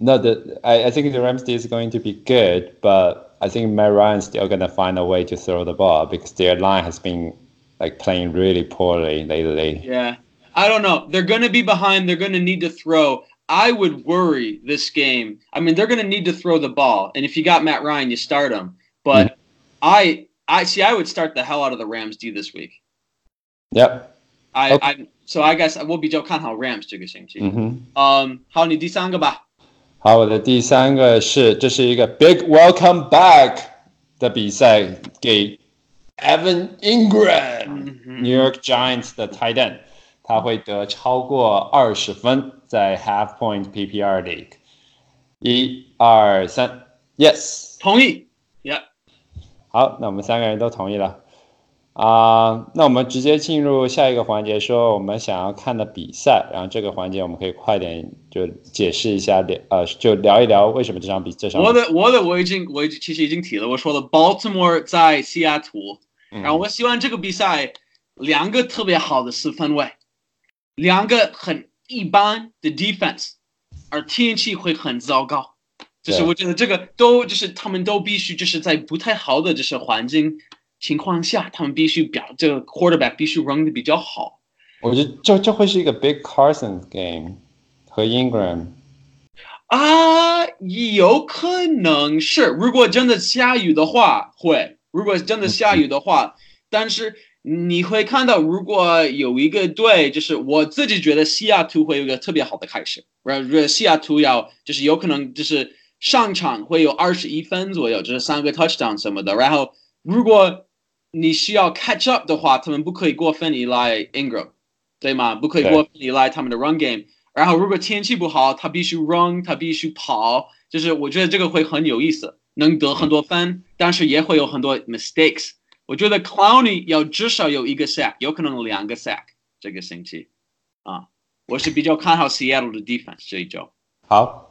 No, the I, I think the Rams D is going to be good, but I think Matt Ryan's still gonna find a way to throw the ball because their line has been like playing really poorly lately. Yeah. I don't know. They're going to be behind. They're going to need to throw. I would worry this game. I mean, they're going to need to throw the ball. And if you got Matt Ryan, you start him. But I I see I would start the hell out of the Rams D this week. Yep. I Okay. I so I guess we'll be 就看好 Rams 这个星期。嗯哼。嗯，好，你第三个吧。好，我的第三个是，这是一个 Big Welcome Back 的比赛，给 Evan Ingram、嗯哼 New York Giants 的 tight end，他会得超过二十分，在 Half Point PPR League。一、二、三，Yes。同意。 好，那我们三个人都同意了。啊、那我们直接进入下一个环节，说我们想要看的比赛。然后这个环节我们可以快点就解释一下，呃，就聊一聊为什么这场比这场比我的我的我已经我已经其实已经提了，我说了 Baltimore 在西雅图，嗯然后我希望这个比赛两个特别好的四分卫，两个很一般的 defense，而天气会很糟糕。就是我觉得这个都就是他们都必须就是在不太好的就是环境情况下，他们必须表这个 quarterback 必须 run 的比较好。我觉得这这会是一个 Big Carson game 和 Ingram。啊，有可能是，如果真的下雨的话会；如果真的下雨的话，但是你会看到，如果有一个队，就是我自己觉得西雅图会有一个特别好的开始，然后如果西雅图要就是有可能就是上场会有二十一分左右，就是三个 touchdown 什么的。然后如果你需要 catch up 的话，他们不可以过分依赖 Ingram，对吗？不可以过分依赖他们的 run game。然后如果天气不好，他必须 run，他必须跑，就是我觉得这个会很有意思，能得很多分，但是也会有很多 mistakes。我觉得 Clowney 要至少有一个 sack，有可能两个 sack 这个星期啊，我是比较看好 Seattle 的 defense 这一周。好，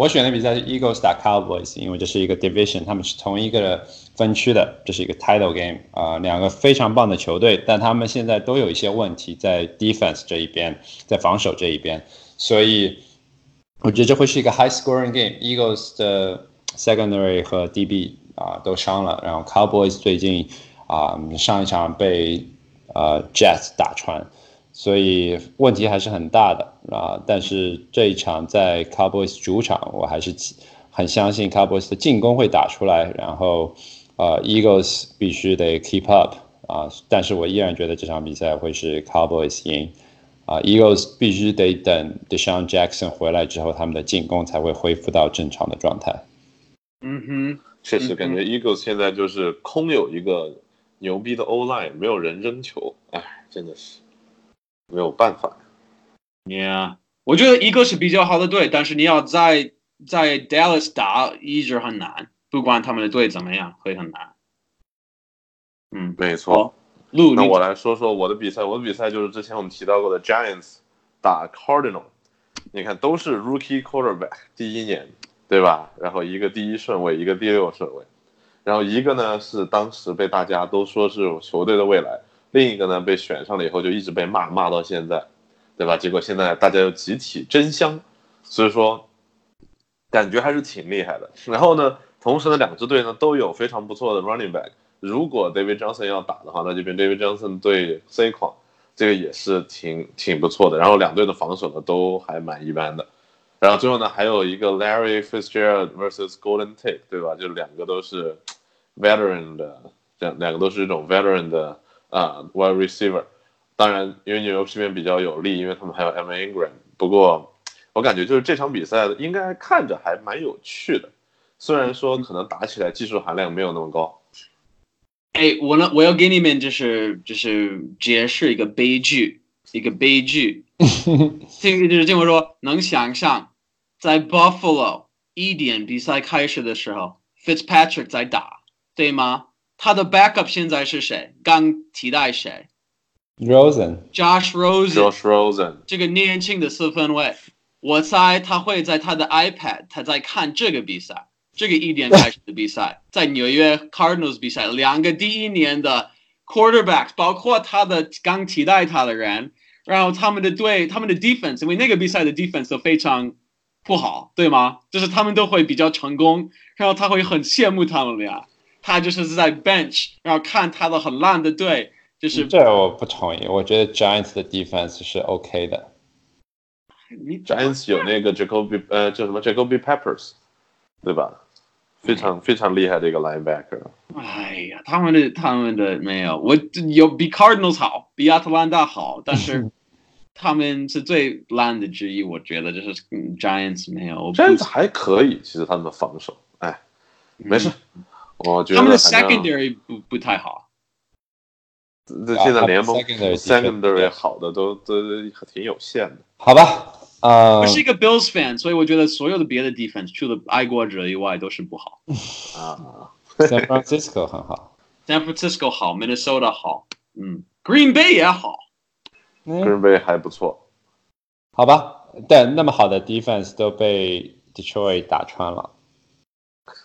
我选的比赛是 Eagles 打 Cowboys，因为这是一个 division，他们是同一个分区的，这是一个 title game 啊、两个非常棒的球队，但他们现在都有一些问题在 defense 这一边，在防守这一边，所以我觉得这会是一个 high scoring game。Eagles 的 secondary 和 DB 啊、都伤了，然后 Cowboys 最近啊、上一场被呃 Jets 打穿。所以问题还是很大的啊。但是这一场在 Cowboys 主场，我还是很相信 Cowboys 的进攻会打出来，然后呃 Eagles 必须得 keep up 啊。但是我依然觉得这场比赛会是 Cowboys 赢啊。Eagles 必须得等 Deshaun Jackson 回来之后，他们的进攻才会恢复到正常的状态。嗯哼，确实感觉 Eagles 现在就是空有一个牛逼的 O line，没有人扔球，哎，真的是没有办法。Yeah，我觉得一个是比较好的队，但是你要在在 Dallas 打一直很难，不管他们的队怎么样，会很难。嗯，没错。那我来说说我的比赛，我的比赛就是之前我们提到过的 Giants 打 Cardinal，你看都是 Rookie Quarterback 第一年，对吧？然后一个第一顺位，一个第六顺位，然后一个呢是当时被大家都说是球队的未来，另一个呢被选上了以后就一直被骂骂到现在，对吧？结果现在大家又集体争相，所以说感觉还是挺厉害的。然后呢，同时呢两支队呢都有非常不错的 running back。如果 David Johnson 要打的话，那这边 David Johnson 对 C 框，这个也是挺挺不错的。然后两队的防守呢都还蛮一般的。然后最后呢还有一个 Larry Fitzgerald versus Golden Tate，对吧？就两个都是 veteran 的，两两个都是这种 veteran 的啊、wide receiver。当然，因为纽约这边比较有利，因为他们还有 Emma Ingram。不过我感觉就是这场比赛应该看着还蛮有趣的，虽然说可能打起来技术含量没有那么高。哎，我呢，我要给你们就是就是解释一个悲剧，一个悲剧。听就是听我说，能想象在 Buffalo 一点比赛开始的时候，Fitzpatrick 在打，对吗？他的 backup 现在是谁？刚替代谁 Rosen？Josh Rosen。Josh Rosen，这个年轻的四分卫，我猜他会在他的 iPad，他在看这个比赛，这个一点开始的比赛，在纽约 Cardinals 比赛，两个第一年的 quarterbacks，包括他的刚替代他的人，然后他们的队，他们的 defense，因为那个比赛的 defense 都非常不好，对吗？就是他们都会比较成功，然后他会很羡慕他们俩，他就是在 bench，然后看他的很烂的队，就是这我不同意，我觉得 Giants 的 defense 是 OK 的。你 Giants 有那个 Jacoby 呃叫什么 Jacoby Peppers，对吧？非常非常厉害的一个 linebacker。哎呀，他们的他们的没有，我有比 Cardinals 好，比亚特兰大好，但是 他们是最烂的之一，我觉得就是、嗯、Giants 没有。Giants 还可以，其实他们的防守，哎，没事，我觉得他们的 secondary 不不太好。这现在联盟 secondary secondary 好的都都挺有限的。好吧，呃我，是一个 Bills fan，所以我觉得所有的别的 defense 除了爱国者以外都是不好。啊，San Francisco 很好。San Francisco 好，Minnesota 好，嗯，Green Bay 也好。嗯，Green Bay 还不错，好吧，但那么好的 defense 都被 Detroit 打穿了，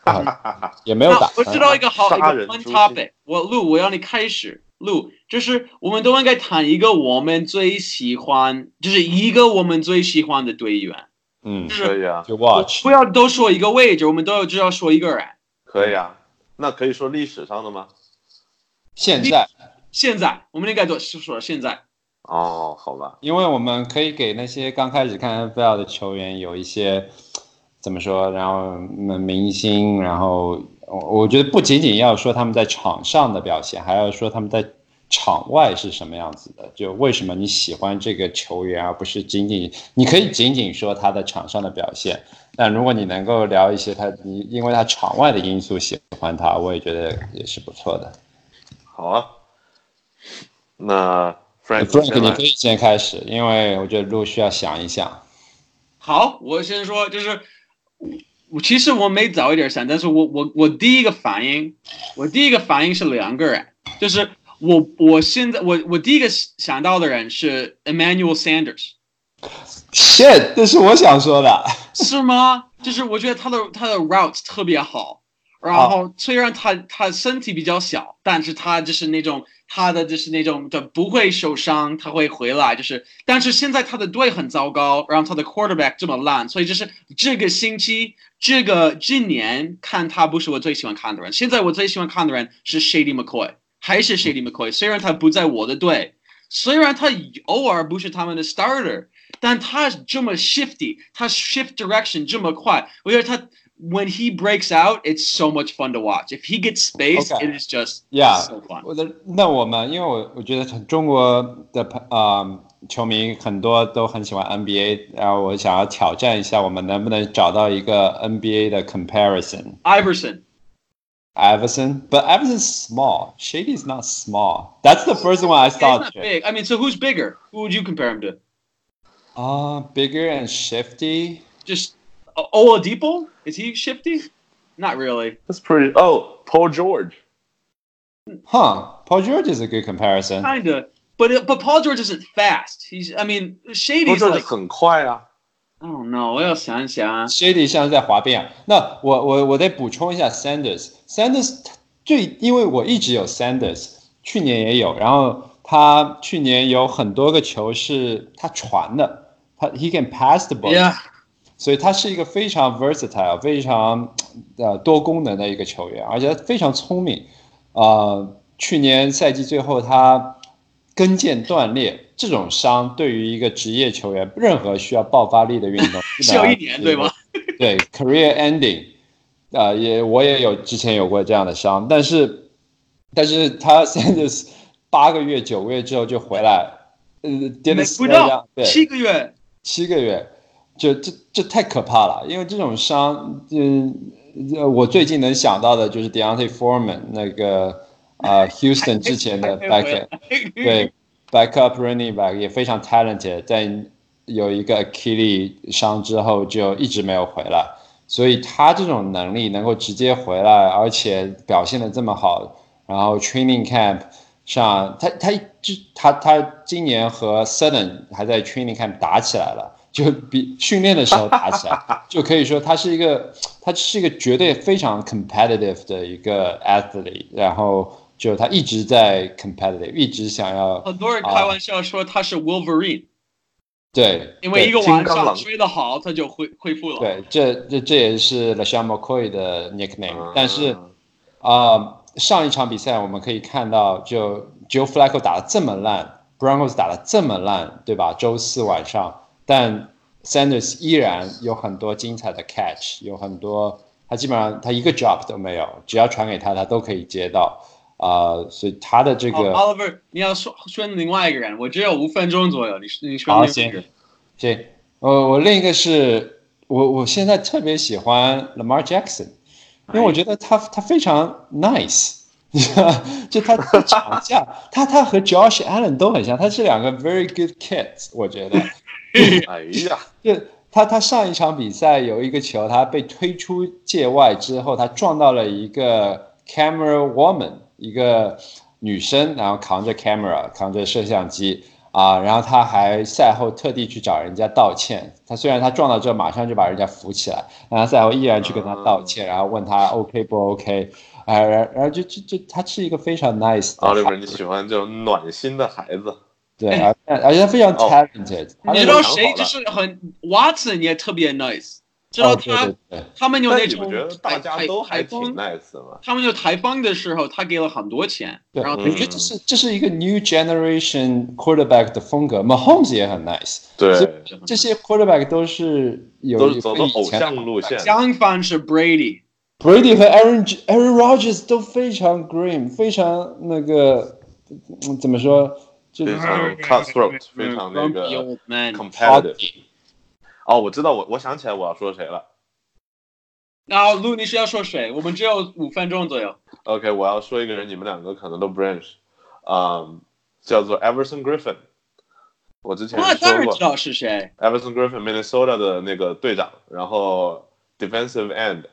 啊 也没有打我知道一个好一个 fun topic，我录我要你开始录，就是我们都应该谈一个我们最喜欢，就是一个我们最喜欢的队员，嗯就，是可以啊，就 watch 不要都说一个位置，我们都要只要说一个人。可以啊。那可以说历史上的吗？现在，现在我们应该都是说现在，哦，好吧，因为我们可以给那些刚开始看 NFL 的球员有一些怎么说，然后那明星，然后我我觉得不仅仅要说他们在场上的表现，还要说他们在场外是什么样子的。就为什么你喜欢这个球员，而不是仅仅你可以仅仅说他的场上的表现。但如果你能够聊一些他，你因为他场外的因素喜欢他，我也觉得也是不错的。好啊。那 Frank Frank，你可以先开始，因为我觉得路需要想一想。好，我先说，就是我其实我没早一点想，但是我我我第一个反应，我第一个反应是两个人，就是我我现在我我第一个想到的人是 Emmanuel Sanders，shit，这是我想说的。是吗？就是我觉得他的他的 routes 特别好，然后虽然他他身体比较小，但是他就是那种他的就是那种就不会受伤，他会回来，就是但是现在他的队很糟糕，然后他的 quarterback 这么烂，所以就是这个星期这个今年看他不是我最喜欢看的人，现在我最喜欢看的人是 Shady McCoy，还是 Shady McCoy，虽然他不在我的队，虽然他偶尔不是他们的 starter。但他这么 shifty，他 shift direction 这么快，我觉得他 when he breaks out, it's so much fun to watch. If he gets space, Okay. it is just Yeah， so fun. 我的那我们，因为我我觉得中国的朋啊、球迷很多都很喜欢 NBA，然后我想要挑战一下，我们能不能找到一个 NBA 的 comparison。 Iverson, Iverson, but Iverson's small. Shady's not small. That's the first one I he's thought. not big. I mean, so who's bigger? Who would you compare him to? Uh, bigger and shifty. Just O- Oladipo? Is he shifty? Not really. That's pretty. Oh, Paul George. Huh. Paul George is a good comparison. Kinda. But it, but Paul George isn't fast. He's I mean Paul Shady's George like 很快啊。 I don't know. 我要想一想啊。 Shady 像是在滑冰啊。那我我我得补充一下 Sanders。Sanders 最因为我一直有 Sanders，去年也有，然后他去年有很多个球是他传的，他 he can pass the ball，、 Yeah. 所以他是一个非常 versatile、非常呃多功能的一个球员，而且他非常聪明。呃，去年赛季最后他跟腱断裂这种伤，对于一个职业球员，任何需要爆发力的运动，基本上只有一年对吗？对，career ending，呃，也我也有之前有过这样的伤，但是但是他 Sanders 八个月九个月之后就回来，呃没，didn't 不 slow 到 down，对，七个月。七个月，就这这太可怕了，因为这种伤，嗯，呃我最近能想到的就是 Deontay Foreman 那个呃 Houston 之前的 back 对 backup running back 也非常 talented，在有一个 Achilles 伤之后就一直没有回来，所以他这种能力能够直接回来，而且表现的这么好，然后 training camp 上他他就他他今年和 Sutton 还在 training camp 打起来了。就比训练的时候打起来，就可以说他是一个，他是一个绝对非常 competitive 的一个 athlete，然后就他一直在 competitive，一直想要很多人开玩笑说他是 Wolverine，对，因为一个晚上刚狼睡得好，他就恢恢复了。对，这这这也是 LaShawn McCoy 的 nickname，、嗯但是啊、上一场比赛我们可以看到，就 Joe Flacco 打的这么烂，Broncos 打的这么烂，对吧？周四晚上，但 Sanders 依然有很多精彩的 catch，有很多他基本上他一个 drop 都没有，只要传给他，他都可以接到。啊、所以他的这个 Oliver，你要说说另外一个人，我只有五分钟左右，你你说好另一个人。行，我我另一个是我我现在特别喜欢 Lamar Jackson，因为我觉得他他非常 nice，你知道，就他他场下他他和 Josh Allen 都很像，他是两个 very good kids，我觉得。哎呀，就他他上一场比赛有一个球，他被推出界外之后，他撞到了一个 camera woman，一个女生，然后扛着 camera，扛着摄像机啊，然后他还赛后特地去找人家道歉。他虽然他撞到之后马上就把人家扶起来，然后赛后依然去跟他道歉，然后问他 OK 不 OK，啊，然然后就就就他是一个非常 nice 的孩 Oliver，你，喜欢这种暖心的孩子？对，而而且他非常哦 talented，他你知道谁就是很 Watson 也特别 nice，知道哦，对他对对。他们就那种大台家都还挺台风，nice？他们就台风的时候，他给了很多钱，对，然后我觉得这是这是一个 new generation quarterback 的风格。Mahomes 也很 nice，对，这些 quarterback 都是有都是走的偶像路线。相反是 Brady，Brady 和 Aaron Aaron Rodgers 都非常 green，非常那个嗯怎么说，就 非常 cutthroat，非常那个。competitive。哦，我知道，我我想起来我要说谁了。然后路，你是要说谁？我们只有五分钟左右。OK，我要说一个人，你们两个可能都不认识，嗯，叫做 Everson Griffin。我之前说过那当然知道是谁。，Everson Griffin，Minnesota 的那个队长，然后 defensive end，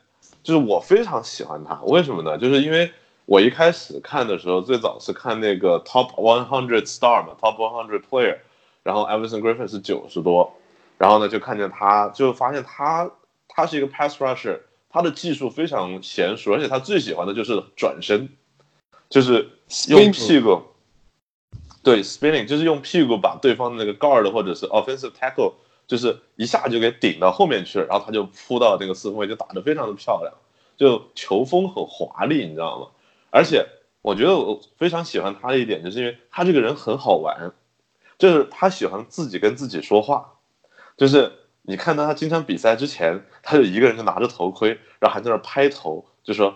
就是我非常喜欢他，为什么呢？就是因为我一开始看的时候，最早是看那个 top one hundred star 嘛，top one hundred player，然后 Everson Griffin 是九十多，然后呢就看见他，就发现他他是一个 pass rusher，他的技术非常娴熟，而且他最喜欢的就是转身，就是用屁股。对，spinning 就是用屁股把对方的那个 guard 或者是 offensive tackle，就是一下就给顶到后面去了，然后他就扑到那个四分位，就打得非常的漂亮，就球风很华丽，你知道吗？而且我觉得我非常喜欢他的一点，就是因为他这个人很好玩，就是他喜欢自己跟自己说话，就是你看到他经常比赛之前，他就一个人就拿着头盔，然后还在那拍头，就说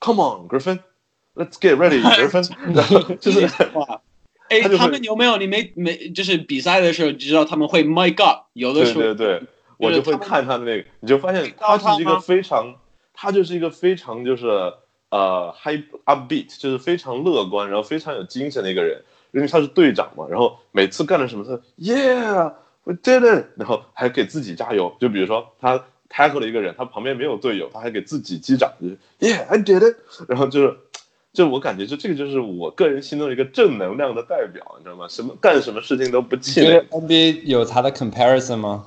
Come on Griffin，Let's get ready，Griffin，然 后就是哇。哎，他们有没有？你没没？就是比赛的时候，你知道他们会 “My God”，有的时候对对对，我就会看他的那个，你就发现他是一个非常，他就是一个非常就是呃 high upbeat，就是非常乐观，然后非常有精神的一个人，因为他是队长嘛，然后每次干了什么事，Yeah，we did it，然后还给自己加油，就比如说他 tackle 了一个人，他旁边没有队友，他还给自己击掌就，Yeah，I did it，然后就是。就我感觉，就这个就是我个人心中一个正能量的代表，你知道吗？什么干什么事情都不气馁。NBA 有他的 comparison 吗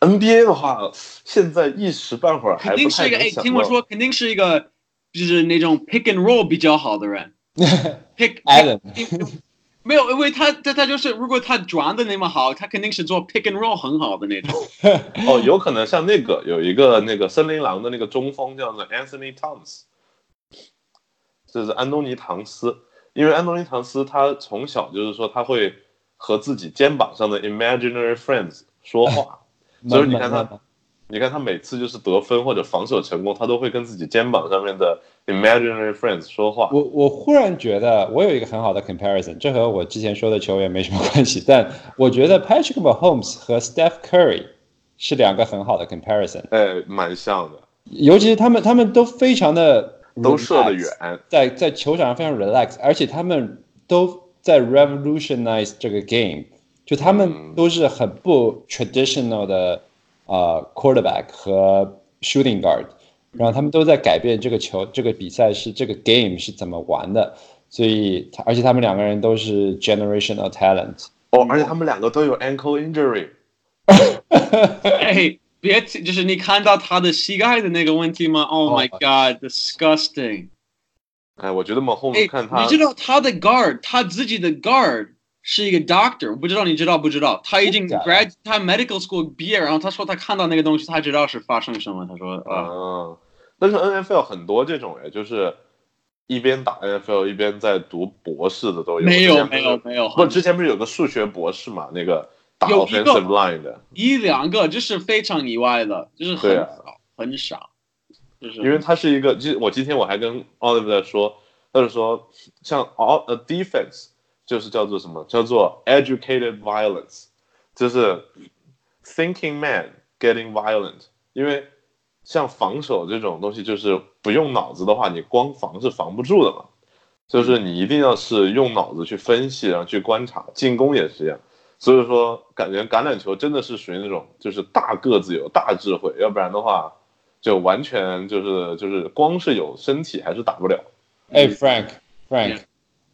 ？NBA 的话，现在一时半会儿还不太能想听我说，肯定是一个就是那种 pick and roll 比较好的人。pick Adam 没有，因为他他他就是如果他转的那么好，他肯定是做 pick and roll 很好的那种。哦，有可能像那个有一个那个森林狼的那个中锋叫做 Anthony Thomas。就是安东尼·唐斯，因为安东尼·唐斯他从小就是说他会和自己肩膀上的 imaginary friends 说话，所以你看他，你看他每次就是得分或者防守成功，他都会跟自己肩膀上面的 imaginary friends 说话。我我忽然觉得我有一个很好的 comparison，这和我之前说的球员没什么关系，但我觉得 Patrick Mahomes 和 Steph Curry 是两个很好的 comparison，哎，蛮像的，尤其是他们他们都非常的。都射得远，在在球场上非常 relax，而且他们都在 revolutionize 这个 game，就他们都是很不 traditional 的啊 quarterback 和 shooting guard，然后他们都在改变这个球这个比赛是这个 game 是怎么玩的，所以而且他们两个人都是 generational talent，哦，而且他们两个都有 ankle injury。哎别，就是你看到他的膝盖的那个问题吗？Oh my god, disgusting！哎，我觉得往后面看他，你知道他的 guard，他自己的 guard 是一个 doctor，我不知道你知道不知道？他已经 grad，他 medical school 毕业，然后他说他看到那个东西，他知道是发生什么。他说，啊，但是 NFL 很多这种哎，就是一边打 NFL 一边在读博士的都有。没有没有没有，不，之前不是有个数学博士嘛？那个。打 offensive line 的一两个，这是非常意外的，就是很少很少，就是因为他是一个，就我今天我还跟 Oliver 在说，他就说像 all a defense 就是叫做什么，叫做 educated violence，就是 thinking man getting violent，因为像防守这种东西，就是不用脑子的话，你光防是防不住的嘛，就是你一定要是用脑子去分析，然后去观察，进攻也是一样。所以说，感觉橄榄球真的是属于那种，就是大个子有大智慧，要不然的话，就完全就是就是光是有身体还是打不了。哎，Frank，Frank，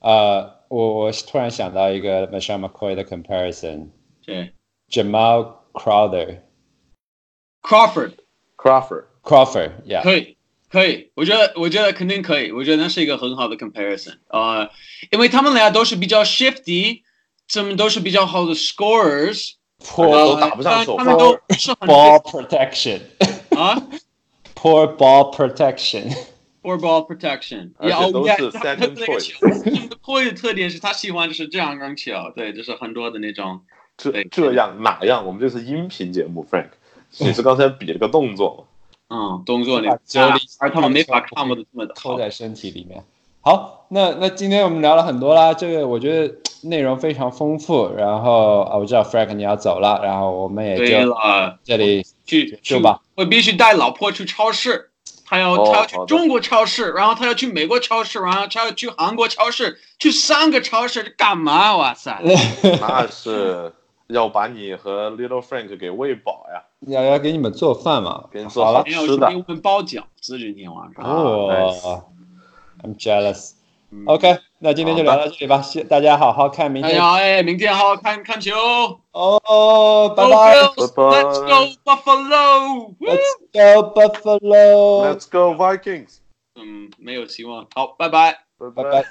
呃，我我突然想到一个 Michelle McCoy 的 comparison，对，Jamal Crowder，Crawford，Crawford，Crawford，Yeah，可以，可以，我觉得我觉得肯定可以，我觉得那是一个很好的 comparison，呃，因为他们俩都是比较 shifty。他们都是比较好的 scorers，都打不上手。他们都是 ball protection 啊，poor ball Protection，poor ball protection。而且都是 second choice。破的 特点是他喜欢就是这样扔球，对，就是很多的那种。这这样哪样？我们这是音频节目，Frank，你是刚才比了个动作嗯，动作那而他们没法看不的这么扣在身体里面。好，那那今天我们聊了很多啦，这个我觉得内容非常丰富。然后啊，我知道 Frank 你要走了，然后我们也就这里去去吧。我必须带老婆去超市，他要他要去中国超市，然后他要去美国超市，然后他要去韩国超市，去三个超市干嘛？哇塞！那是要把你和 Little Frank 给喂饱呀，要要给你们做饭嘛？给你做好了吃的给我们包饺子今天晚上。哦、I'm jealous。嗯 OK，那今天就聊到这里吧，谢大家好好看明天大家好，哎，明天好好看看球。哦，拜拜拜拜 Let's go Buffalo！，Let's go Buffalo，Let's go Vikings，嗯，没有希望。好，拜拜。拜拜拜。